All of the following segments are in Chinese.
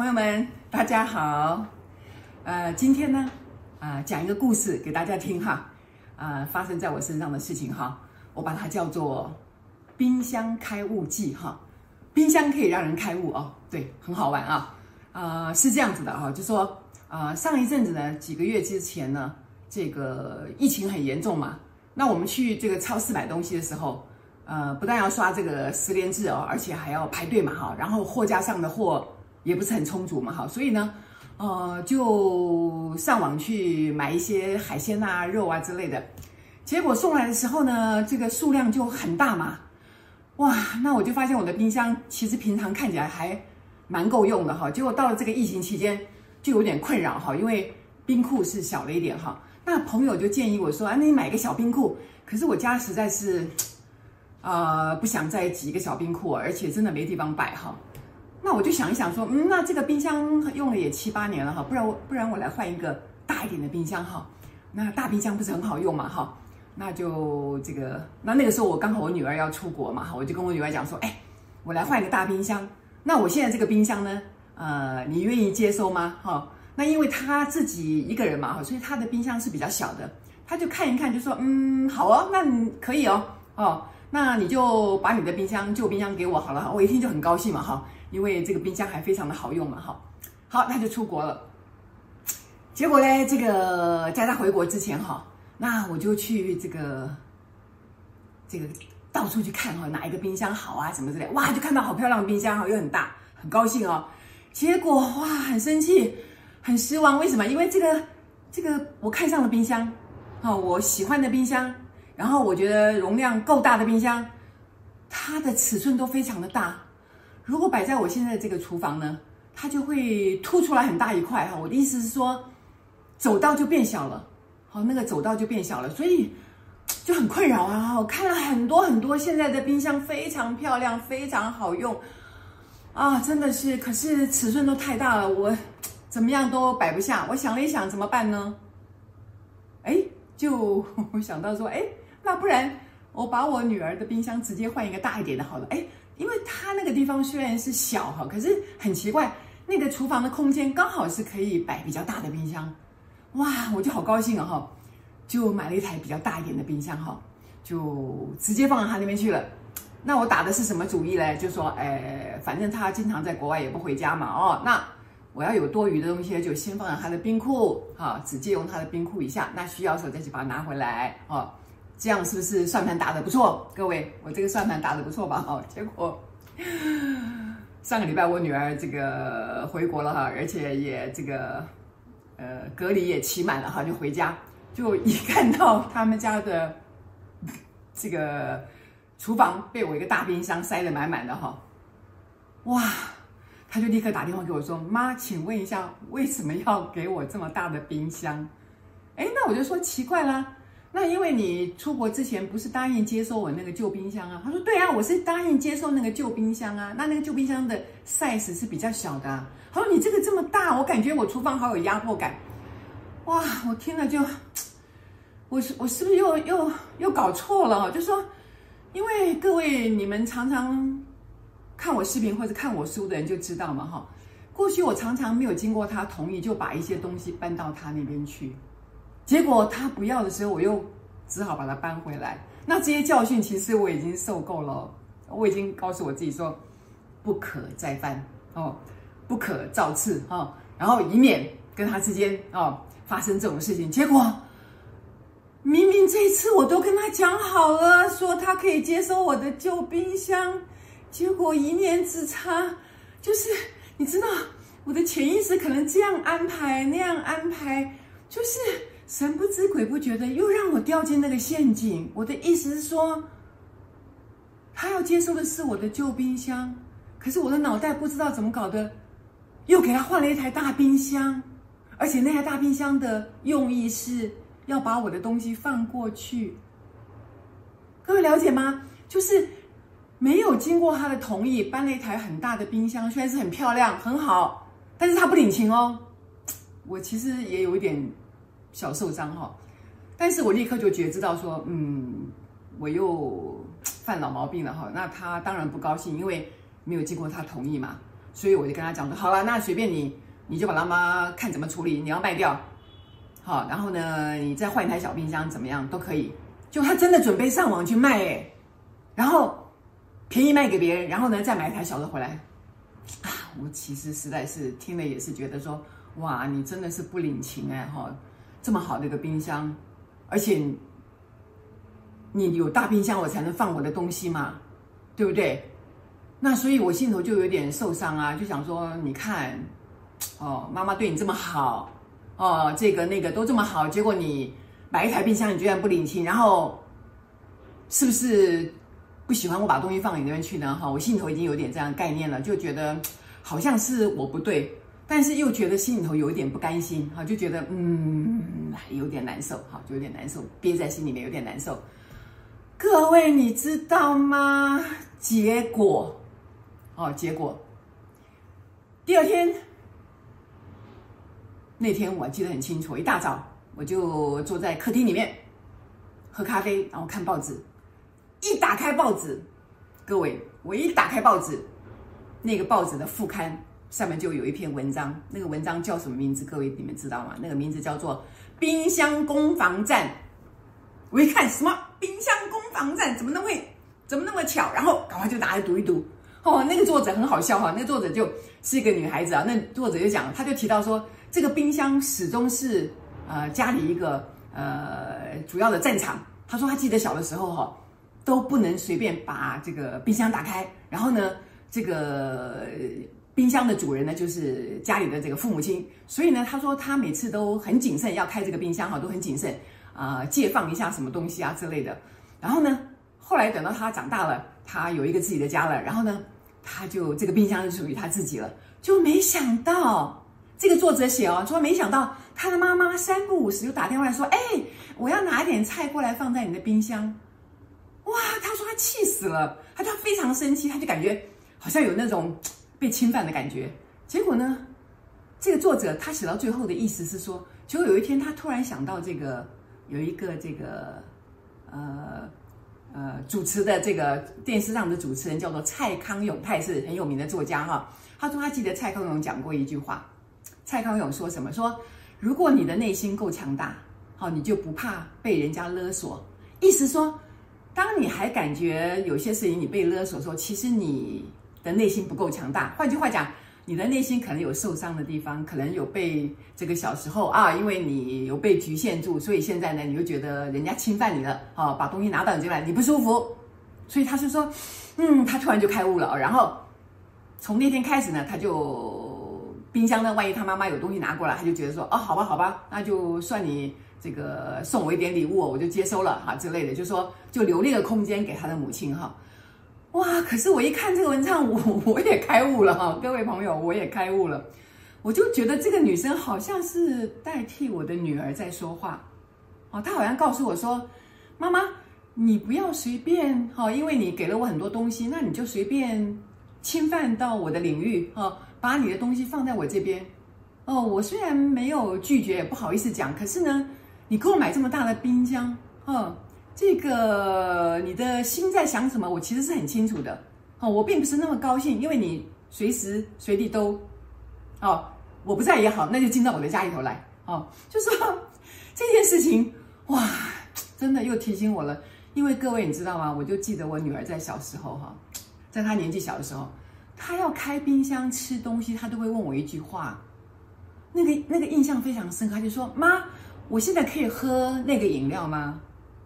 朋友们，大家好。呃，今天呢，啊、讲一个故事给大家听哈。啊、呃，发生在我身上的事情哈，我把它叫做“冰箱开悟记”哈。冰箱可以让人开悟哦，对，很好玩啊。啊、呃，是这样子的哈，就说啊、呃，上一阵子呢，几个月之前呢，这个疫情很严重嘛。那我们去这个超市买东西的时候，呃，不但要刷这个十连制哦，而且还要排队嘛哈。然后货架上的货也不是很充足嘛哈，所以呢，呃，就上网去买一些海鲜啊、肉啊之类的。结果送来的时候呢，这个数量就很大嘛。哇，那我就发现我的冰箱其实平常看起来还蛮够用的哈。结果到了这个疫情期间，就有点困扰哈，因为冰库是小了一点哈。那朋友就建议我说：“啊，那你买个小冰库。”可是我家实在是，呃，不想再挤一个小冰库，而且真的没地方摆哈。那我就想一想说，嗯，那这个冰箱用了也七八年了哈，不然我不然我来换一个大一点的冰箱哈。那大冰箱不是很好用嘛哈？那就这个，那那个时候我刚好我女儿要出国嘛哈，我就跟我女儿讲说：“哎，我来换一个大冰箱。那我现在这个冰箱呢，呃，你愿意接收吗？哈？”那因为她自己一个人嘛哈，所以她的冰箱是比较小的。她就看一看，就说：“嗯，好哦，那你可以哦，哦，那你就把你的冰箱旧冰箱给我好了。”我一听就很高兴嘛，哈，因为这个冰箱还非常的好用嘛，哈。好，他就出国了。结果呢，这个在他回国之前，哈，那我就去这个这个到处去看哈，哪一个冰箱好啊，什么之类。哇，就看到好漂亮的冰箱哈，又很大，很高兴哦。结果哇，很生气。很失望，为什么？因为这个，这个我看上了冰箱，哦，我喜欢的冰箱，然后我觉得容量够大的冰箱，它的尺寸都非常的大。如果摆在我现在这个厨房呢，它就会凸出来很大一块哈。我的意思是说，走道就变小了，好，那个走道就变小了，所以就很困扰啊。我看了很多很多现在的冰箱，非常漂亮，非常好用，啊，真的是，可是尺寸都太大了，我。怎么样都摆不下，我想了一想，怎么办呢？哎，就 我想到说，哎，那不然我把我女儿的冰箱直接换一个大一点的，好了。哎，因为他那个地方虽然是小哈，可是很奇怪，那个厨房的空间刚好是可以摆比较大的冰箱。哇，我就好高兴啊哈，就买了一台比较大一点的冰箱哈，就直接放到他那边去了。那我打的是什么主意呢？就说，哎，反正他经常在国外也不回家嘛，哦，那。我要有多余的东西，就先放在他的冰库，哈，只借用他的冰库一下。那需要的时候再去把它拿回来，哦，这样是不是算盘打得不错？各位，我这个算盘打得不错吧？哦，结果上个礼拜我女儿这个回国了哈，而且也这个呃隔离也期满了哈，就回家，就一看到他们家的 这个厨房被我一个大冰箱塞得满满的哈，哇！他就立刻打电话给我说：“妈，请问一下，为什么要给我这么大的冰箱？”哎，那我就说奇怪啦。那因为你出国之前不是答应接收我那个旧冰箱啊？他说：“对啊，我是答应接收那个旧冰箱啊。那那个旧冰箱的 size 是比较小的啊。”他说：“你这个这么大，我感觉我厨房好有压迫感。”哇，我听了就，我是我是不是又又又搞错了？就说，因为各位你们常常。看我视频或者看我书的人就知道嘛，哈。过去我常常没有经过他同意就把一些东西搬到他那边去，结果他不要的时候，我又只好把它搬回来。那这些教训其实我已经受够了，我已经告诉我自己说，不可再犯哦，不可造次哦，然后以免跟他之间哦发生这种事情。结果明明这一次我都跟他讲好了，说他可以接收我的旧冰箱。结果一念之差，就是你知道，我的潜意识可能这样安排，那样安排，就是神不知鬼不觉的又让我掉进那个陷阱。我的意思是说，他要接收的是我的旧冰箱，可是我的脑袋不知道怎么搞的，又给他换了一台大冰箱，而且那台大冰箱的用意是要把我的东西放过去。各位了解吗？就是。没有经过他的同意，搬了一台很大的冰箱，虽然是很漂亮、很好，但是他不领情哦。我其实也有一点小受伤哈，但是我立刻就觉知到说，嗯，我又犯老毛病了哈。那他当然不高兴，因为没有经过他同意嘛。所以我就跟他讲说，好了，那随便你，你就把它妈看怎么处理，你要卖掉，好，然后呢，你再换一台小冰箱，怎么样都可以。就他真的准备上网去卖诶，然后便宜卖给别人，然后呢再买一台小的回来，啊，我其实实在是听了也是觉得说，哇，你真的是不领情哎哈，这么好的一个冰箱，而且你有大冰箱我才能放我的东西嘛，对不对？那所以，我心头就有点受伤啊，就想说，你看，哦，妈妈对你这么好，哦，这个那个都这么好，结果你买一台冰箱，你居然不领情，然后是不是不喜欢我把东西放你那边去呢？哈，我心头已经有点这样概念了，就觉得好像是我不对，但是又觉得心里头有一点不甘心，哈，就觉得嗯，有点难受，哈，就有点难受，憋在心里面有点难受。各位，你知道吗？结果。哦，结果第二天那天我记得很清楚，一大早我就坐在客厅里面喝咖啡，然后看报纸。一打开报纸，各位，我一打开报纸，那个报纸的副刊上面就有一篇文章，那个文章叫什么名字？各位你们知道吗？那个名字叫做《冰箱攻防战》。我一看，什么冰箱攻防战？怎么那么会？怎么那么巧？然后赶快就拿来读一读。哦，那个作者很好笑哈，那个作者就是一个女孩子啊。那作者就讲，他就提到说，这个冰箱始终是呃家里一个呃主要的战场。他说他记得小的时候哈，都不能随便把这个冰箱打开。然后呢，这个冰箱的主人呢就是家里的这个父母亲，所以呢，他说他每次都很谨慎要开这个冰箱哈，都很谨慎啊，借放一下什么东西啊之类的。然后呢，后来等到他长大了。他有一个自己的家了，然后呢，他就这个冰箱是属于他自己了。就没想到这个作者写哦，说没想到他的妈妈三不五时就打电话来说：“哎，我要拿点菜过来放在你的冰箱。”哇，他说他气死了，他就非常生气，他就感觉好像有那种被侵犯的感觉。结果呢，这个作者他写到最后的意思是说，结果有一天他突然想到这个有一个这个呃。呃，主持的这个电视上的主持人叫做蔡康永，他也是很有名的作家哈。他说他记得蔡康永讲过一句话，蔡康永说什么？说如果你的内心够强大，好，你就不怕被人家勒索。意思说，当你还感觉有些事情你被勒索的时候，其实你的内心不够强大。换句话讲。你的内心可能有受伤的地方，可能有被这个小时候啊，因为你有被局限住，所以现在呢，你就觉得人家侵犯你了，啊，把东西拿到你这来，你不舒服，所以他是说，嗯，他突然就开悟了，然后从那天开始呢，他就冰箱呢，万一他妈妈有东西拿过来，他就觉得说，哦，好吧，好吧，那就算你这个送我一点礼物，我就接收了哈之类的，就说就留那个空间给他的母亲哈。哇！可是我一看这个文章，我我也开悟了哈，各位朋友，我也开悟了。我就觉得这个女生好像是代替我的女儿在说话，哦，她好像告诉我说：“妈妈，你不要随便哈，因为你给了我很多东西，那你就随便侵犯到我的领域哈，把你的东西放在我这边。哦，我虽然没有拒绝，也不好意思讲，可是呢，你给我买这么大的冰箱，哈。”这个你的心在想什么？我其实是很清楚的，哦，我并不是那么高兴，因为你随时随地都，哦，我不在也好，那就进到我的家里头来，哦，就说这件事情，哇，真的又提醒我了，因为各位你知道吗？我就记得我女儿在小时候哈，在她年纪小的时候，她要开冰箱吃东西，她都会问我一句话，那个那个印象非常深刻，她就说：“妈，我现在可以喝那个饮料吗？”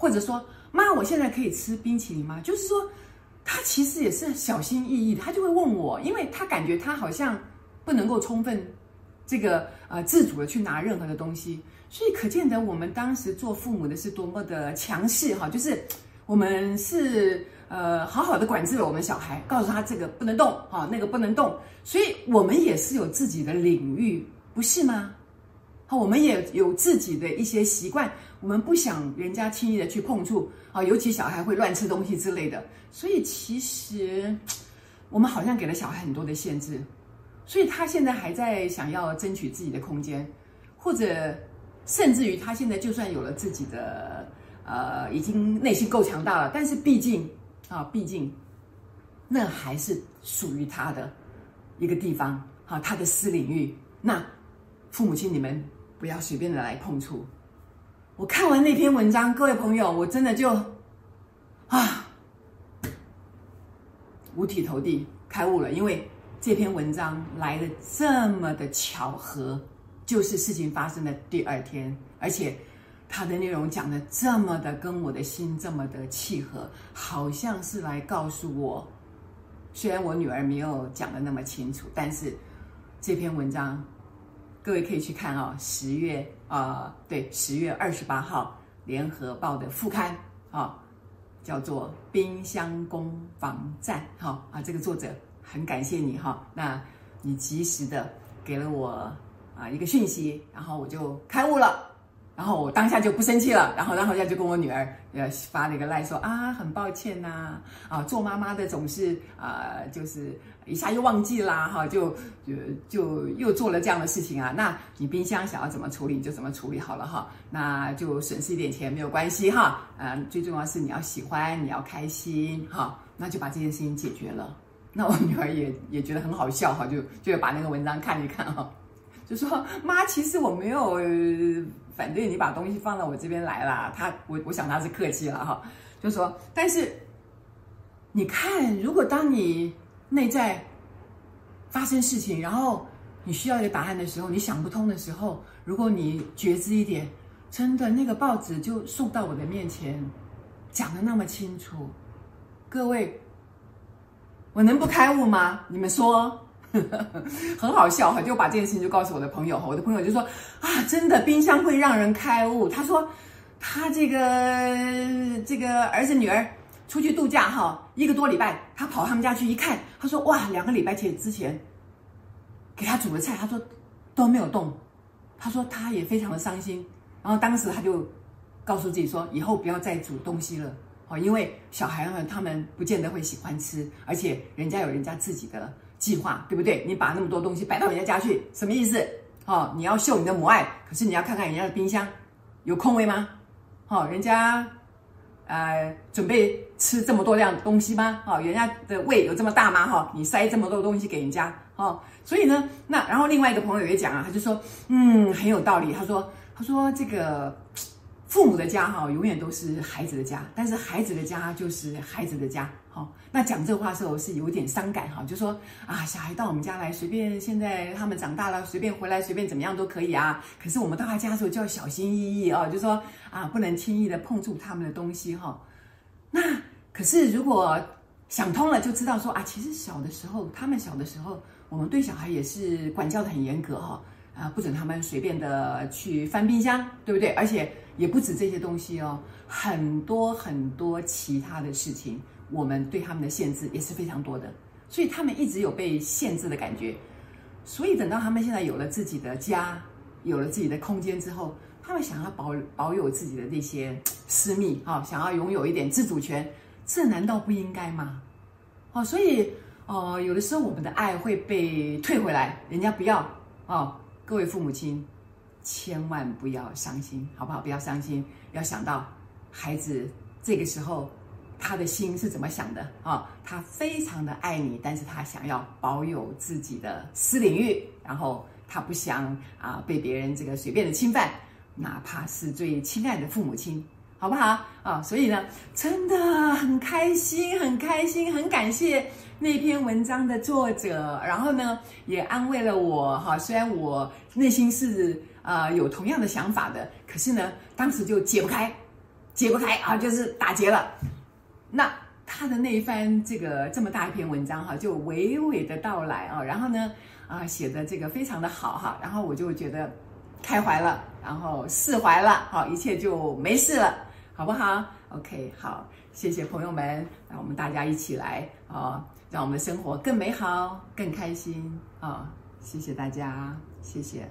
或者说，妈，我现在可以吃冰淇淋吗？就是说，他其实也是小心翼翼的，他就会问我，因为他感觉他好像不能够充分这个呃自主的去拿任何的东西，所以可见得我们当时做父母的是多么的强势哈，就是我们是呃好好的管制了我们小孩，告诉他这个不能动哈，那个不能动，所以我们也是有自己的领域，不是吗？好，我们也有自己的一些习惯。我们不想人家轻易的去碰触啊，尤其小孩会乱吃东西之类的，所以其实我们好像给了小孩很多的限制，所以他现在还在想要争取自己的空间，或者甚至于他现在就算有了自己的呃，已经内心够强大了，但是毕竟啊，毕竟那还是属于他的，一个地方，啊，他的私领域，那父母亲你们不要随便的来碰触。我看完那篇文章，各位朋友，我真的就啊，五体投地，开悟了。因为这篇文章来的这么的巧合，就是事情发生的第二天，而且它的内容讲的这么的跟我的心这么的契合，好像是来告诉我。虽然我女儿没有讲的那么清楚，但是这篇文章各位可以去看啊、哦，十月啊、呃，对，十月二十八号《联合报》的副刊啊、叫做《冰箱攻防战》哈、啊，这个作者很感谢你哈、那你及时的给了我啊一个讯息，然后我就开悟了。然后我当下就不生气了，然后然后就跟我女儿呃发了一个赖说啊，很抱歉呐，啊做妈妈的总是啊、就是一下又忘记啦哈，就就就又做了这样的事情啊，那你冰箱想要怎么处理你就怎么处理好了哈，那就损失一点钱没有关系哈，嗯、最重要是你要喜欢，你要开心哈，那就把这件事情解决了。那我女儿也也觉得很好笑哈，就就把那个文章看一看哈。就说 妈，其实我没有反对你把东西放到我这边来啦。他，我我想他是客气了哈。就说，但是你看，如果当你内在发生事情，然后你需要一个答案的时候，你想不通的时候，如果你觉知一点，真的那个报纸就送到我的面前，讲的那么清楚，各位，我能不开悟吗？你们说？很好笑哈，就把这件事情就告诉我的朋友哈，我的朋友就说啊，真的冰箱会让人开悟。他说他这个这个儿子女儿出去度假哈，一个多礼拜，他跑他们家去一看，他说哇，两个礼拜前之前给他煮的菜，他说都没有动，他说他也非常的伤心，然后当时他就告诉自己说，以后不要再煮东西了，哦，因为小孩们他们不见得会喜欢吃，而且人家有人家自己的。计划对不对？你把那么多东西摆到人家家去，什么意思？哦，你要秀你的母爱，可是你要看看人家的冰箱有空位吗？哦，人家呃准备吃这么多样东西吗？哦，人家的胃有这么大吗？哈、哦，你塞这么多东西给人家，哦，所以呢，那然后另外一个朋友也讲啊，他就说，嗯，很有道理。他说，他说这个。父母的家哈，永远都是孩子的家，但是孩子的家就是孩子的家。好，那讲这话的时候是有点伤感哈，就说啊，小孩到我们家来，随便现在他们长大了，随便回来，随便怎么样都可以啊。可是我们到他家的时候就要小心翼翼哦，就说啊，不能轻易的碰触他们的东西哈。那可是如果想通了，就知道说啊，其实小的时候，他们小的时候，我们对小孩也是管教的很严格哈。啊，不准他们随便的去翻冰箱，对不对？而且也不止这些东西哦，很多很多其他的事情，我们对他们的限制也是非常多的，所以他们一直有被限制的感觉。所以等到他们现在有了自己的家，有了自己的空间之后，他们想要保保有自己的那些私密啊，想要拥有一点自主权，这难道不应该吗？哦，所以哦，有的时候我们的爱会被退回来，人家不要哦。各位父母亲，千万不要伤心，好不好？不要伤心，要想到孩子这个时候他的心是怎么想的啊、他非常的爱你，但是他想要保有自己的私领域，然后他不想啊被别人这个随便的侵犯，哪怕是最亲爱的父母亲，好不好？啊、所以呢，真的很开心，很开心，很感谢。那篇文章的作者，然后呢，也安慰了我哈。虽然我内心是、呃、有同样的想法的，可是呢，当时就解不开，解不开啊，就是打结了。那他的那一番这个这么大一篇文章哈，就娓娓的道来啊，然后呢啊写的这个非常的好哈，然后我就觉得开怀了，然后释怀了，好，一切就没事了，好不好？OK，好，谢谢朋友们，那我们大家一起来啊。让我们的生活更美好、更开心啊！谢谢大家，谢谢。